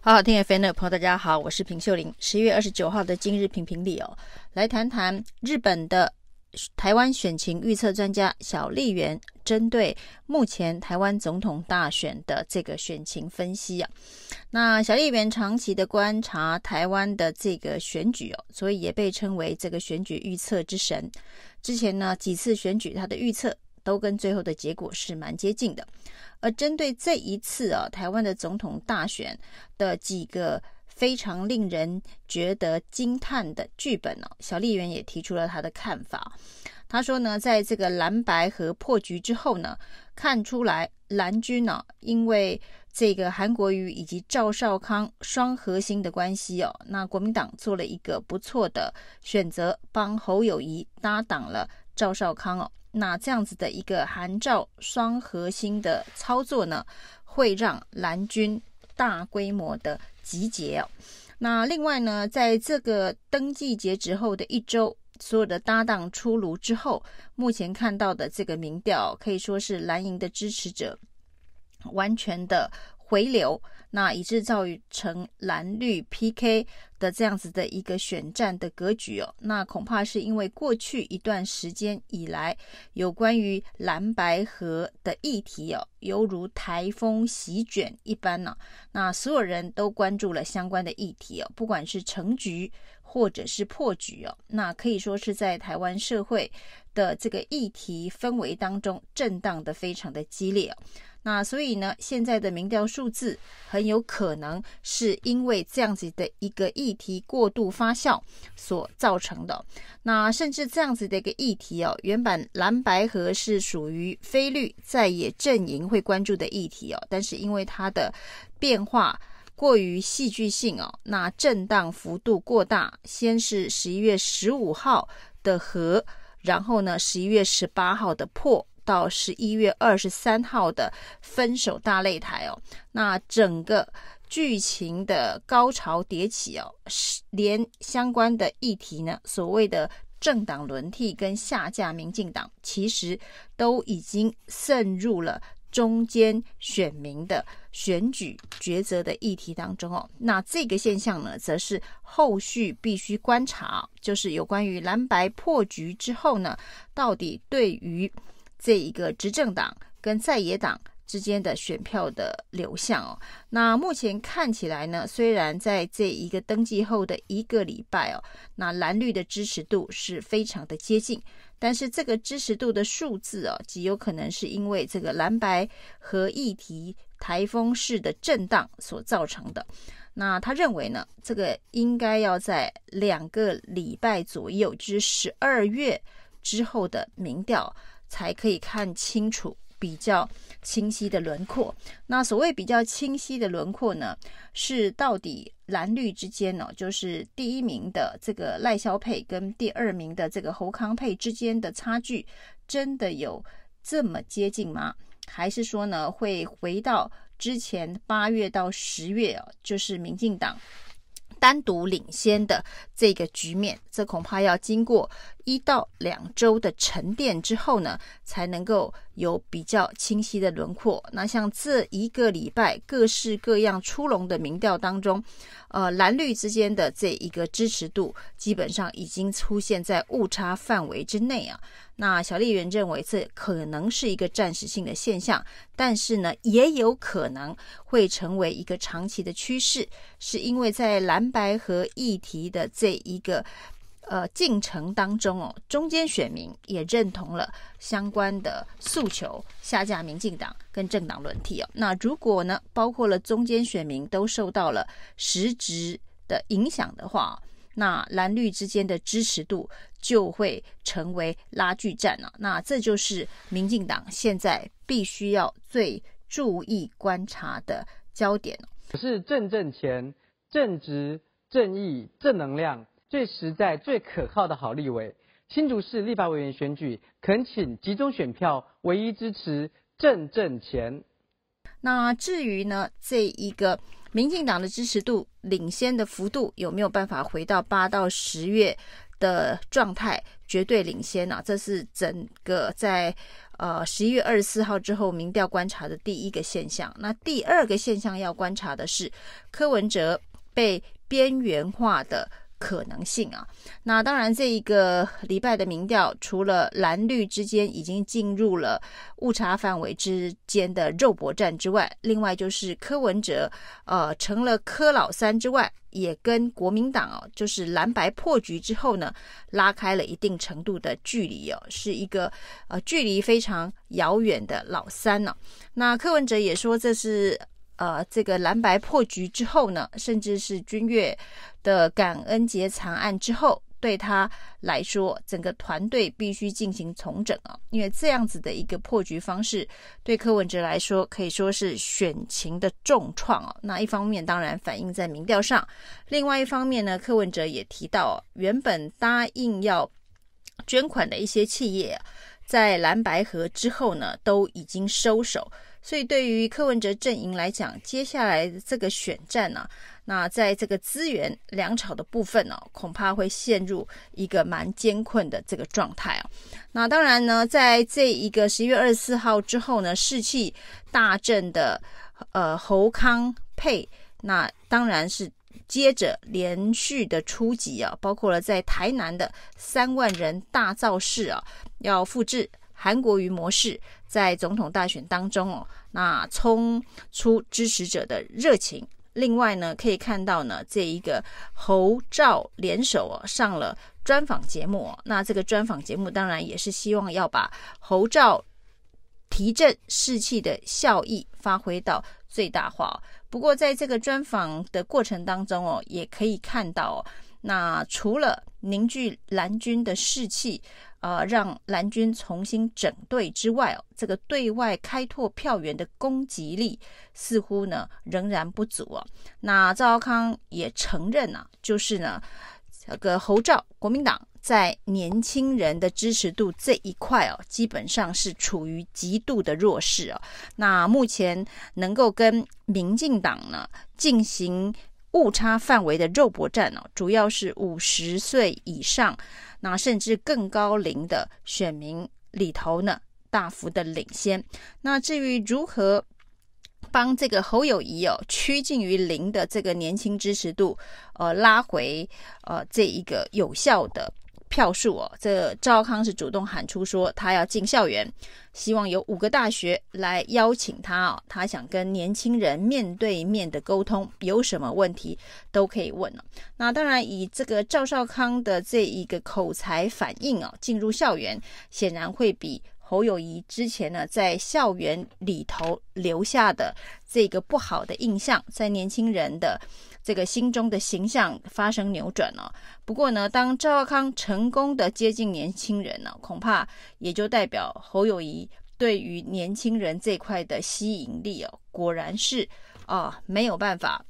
好好听 FM 的朋友，大家好，我是平秀玲。十一月二十九号的今日评评理哦，来谈谈日本的台湾选情预测专家小笠原针对目前台湾总统大选的这个选情分析啊。那小笠原长期的观察台湾的这个选举哦，所以也被称为这个选举预测之神。之前呢几次选举，他的预测都跟最后的结果是蛮接近的。而针对这一次啊，台湾的总统大选的几个非常令人觉得惊叹的剧本呢，小笠原也提出了他的看法。他说呢，在这个蓝白和破局之后呢，看出来蓝军呢，因为这个韩国瑜以及赵少康双核心的关系哦，那国民党做了一个不错的选择，帮侯友谊搭档了赵少康哦。那这样子的一个韩赵双核心的操作呢，会让蓝军大规模的集结哦。那另外呢，在这个登记截止后的一周，所有的搭档出炉之后，目前看到的这个民调可以说是蓝营的支持者完全的回流，那以致造成蓝绿 PK 的这样子的一个选战的格局哦，那恐怕是因为过去一段时间以来，有关于蓝白河的议题哦，犹如台风席卷一般呢，那所有人都关注了相关的议题哦，不管是成局或者是破局哦，那可以说是在台湾社会的这个议题氛围当中震荡的非常的激烈哦。那所以呢，现在的民调数字很有可能是因为这样子的一个议题过度发酵所造成的。那甚至这样子的一个议题哦，原本蓝白合是属于非绿在野阵营会关注的议题哦，但是因为它的变化过于戏剧性哦，那震荡幅度过大，先是十一月十五号的和，然后呢，十一月十八号的破。到十一月二十三号的分手大擂台哦，那整个剧情的高潮迭起哦，是连相关的议题呢，所谓的政党轮替跟下架民进党，其实都已经渗入了中间选民的选举抉择的议题当中哦。那这个现象呢，则是后续必须观察，就是有关于蓝白破局之后呢，到底对于这一个执政党跟在野党之间的选票的流向哦，那目前看起来呢，虽然在这一个登记后的一个礼拜哦，那蓝绿的支持度是非常的接近，但是这个支持度的数字哦，极有可能是因为这个蓝白和议题台风式的震荡所造成的。那他认为呢，这个应该要在两个礼拜左右，至十二月之后的民调。才可以看清楚比较清晰的轮廓。那所谓比较清晰的轮廓呢，是到底蓝绿之间呢，就是第一名的这个赖萧配跟第二名的这个侯康配之间的差距，真的有这么接近吗？还是说呢，会回到之前八月到十月哦，就是民进党单独领先的这个局面，这恐怕要经过一到两周的沉淀之后呢，才能够有比较清晰的轮廓。那像这一个礼拜各式各样出笼的民调当中，呃，蓝绿之间的这一个支持度基本上已经出现在误差范围之内啊。那小笠原认为这可能是一个暂时性的现象，但是呢，也有可能会成为一个长期的趋势，是因为在蓝白和议题的这一个呃进程当中哦，中间选民也认同了相关的诉求，下架民进党跟政党轮替哦。那如果呢，包括了中间选民都受到了实质的影响的话，那蓝绿之间的支持度。就会成为拉锯战了。那这就是民进党现在必须要最注意观察的焦点。可是正正前、正值、正义、正能量、最实在、最可靠的好立委。新竹市立法委员选举，恳请集中选票，唯一支持正正钱。那至于呢，这一个民进党的支持度领先的幅度有没有办法回到八到十月？的状态绝对领先啊！这是整个在呃十一月二十四号之后民调观察的第一个现象。那第二个现象要观察的是柯文哲被边缘化的。可能性啊，那当然，这一个礼拜的民调，除了蓝绿之间已经进入了误差范围之间的肉搏战之外，另外就是柯文哲呃成了柯老三之外，也跟国民党哦，就是蓝白破局之后呢，拉开了一定程度的距离哦，是一个呃距离非常遥远的老三呢、那柯文哲也说这是。呃，这个蓝白破局之后呢，甚至是君越的感恩节惨案之后，对他来说，整个团队必须进行重整啊，因为这样子的一个破局方式，对柯文哲来说可以说是选情的重创啊。那一方面当然反映在民调上，另外一方面呢，柯文哲也提到，原本答应要捐款的一些企业，在蓝白合之后呢，都已经收手。所以，对于柯文哲阵营来讲，接下来这个选战呢、啊，那在这个资源粮草的部分呢、恐怕会陷入一个蛮艰困的这个状态啊。那当然呢，在这一个十一月二十四号之后呢，士气大振的呃侯康配，那当然是接着连续的出击啊，包括了在台南的三万人大造势啊，要复制韩国瑜模式。在总统大选当中哦，那冲出支持者的热情。另外呢，可以看到呢，这一个侯赵联手哦，上了专访节目。那这个专访节目当然也是希望要把侯赵提振士气的效益发挥到最大化。不过在这个专访的过程当中哦，也可以看到，那除了凝聚蓝军的士气。呃，让蓝军重新整队之外哦，这个对外开拓票源的攻击力似乎呢仍然不足哦。那赵少康也承认呢、就是呢，这个侯赵国民党在年轻人的支持度这一块哦，基本上是处于极度的弱势哦。那目前能够跟民进党呢进行误差范围的肉搏战哦，主要是五十岁以上。那甚至更高龄的选民里头呢，大幅的领先。那至于如何帮这个侯友谊哦趋近于零的这个年轻支持度，呃，拉回呃这一个有效的。票数哦，这赵康是主动喊出说他要进校园，希望有五个大学来邀请他哦，他想跟年轻人面对面的沟通，有什么问题都可以问哦。那当然，以这个赵少康的这一个口才反应哦，进入校园显然会比侯友谊之前呢在校园里头留下的这个不好的印象，在年轻人的。这个心中的形象发生扭转了。不过呢，当赵少康成功的接近年轻人呢，恐怕也就代表侯友谊对于年轻人这块的吸引力哦，果然是啊没有办法，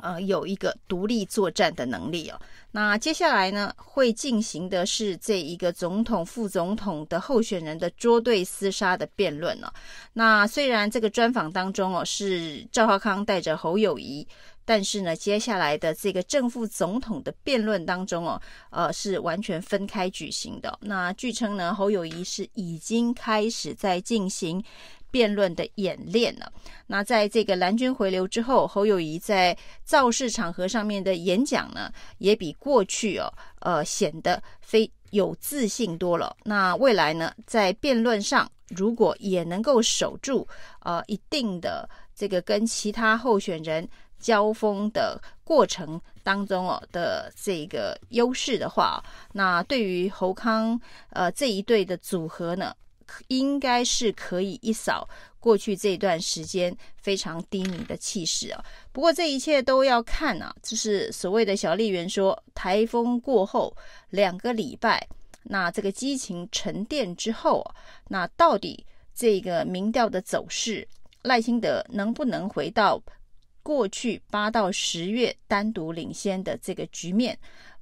呃，有一个独立作战的能力哦。那接下来呢，会进行的是这一个总统、副总统的候选人的捉对厮杀的辩论呢。那虽然这个专访当中哦，是赵浩康带着侯友谊。但是呢，接下来的这个正副总统的辩论当中哦，呃，是完全分开举行的。那据称呢，侯友谊是已经开始在进行辩论的演练了。那在这个蓝军回流之后，侯友谊在造势场合上面的演讲呢，也比过去哦，呃，显得非有自信多了。那未来呢，在辩论上如果也能够守住呃一定的这个跟其他候选人。交锋的过程当中哦的这个优势的话，那对于侯康呃这一对的组合呢，应该是可以一扫过去这段时间非常低迷的气势啊。不过这一切都要看啊，就是所谓的小丽媛说，台风过后两个礼拜，那这个激情沉淀之后，那到底这个民调的走势，赖清德能不能回到？过去八到十月单独领先的这个局面，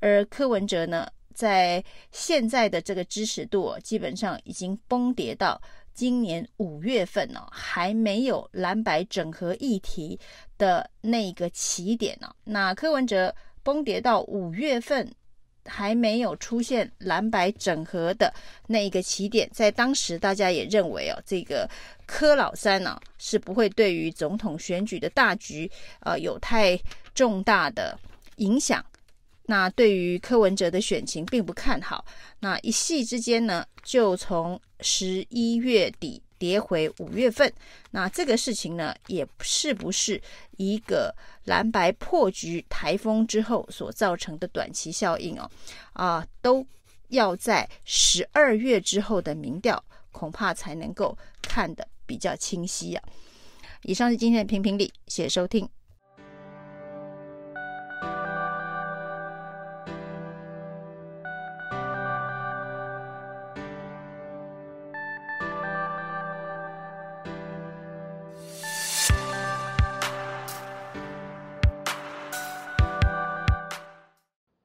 而柯文哲呢，在现在的这个支持度基本上已经崩跌到今年五月份呢，还没有蓝白整合议题的那个起点呢。那柯文哲崩跌到五月份还没有出现蓝白整合的那一个起点，在当时大家也认为哦，这个柯老三呢、是不会对于总统选举的大局呃有太重大的影响。那对于柯文哲的选情并不看好。那一夕之间呢，就从十一月底跌回五月份。那这个事情呢，也是不是一个蓝白破局台风之后所造成的短期效应哦？啊，都要在十二月之后的民调，恐怕才能够看得比较清晰啊。以上是今天的评评理，谢谢收听。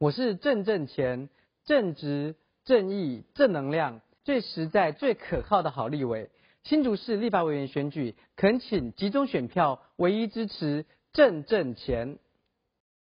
我是正正钱，正直、正义、正能量，最实在、最可靠的好立委。新竹市立法委员选举，恳请集中选票，唯一支持正正钱。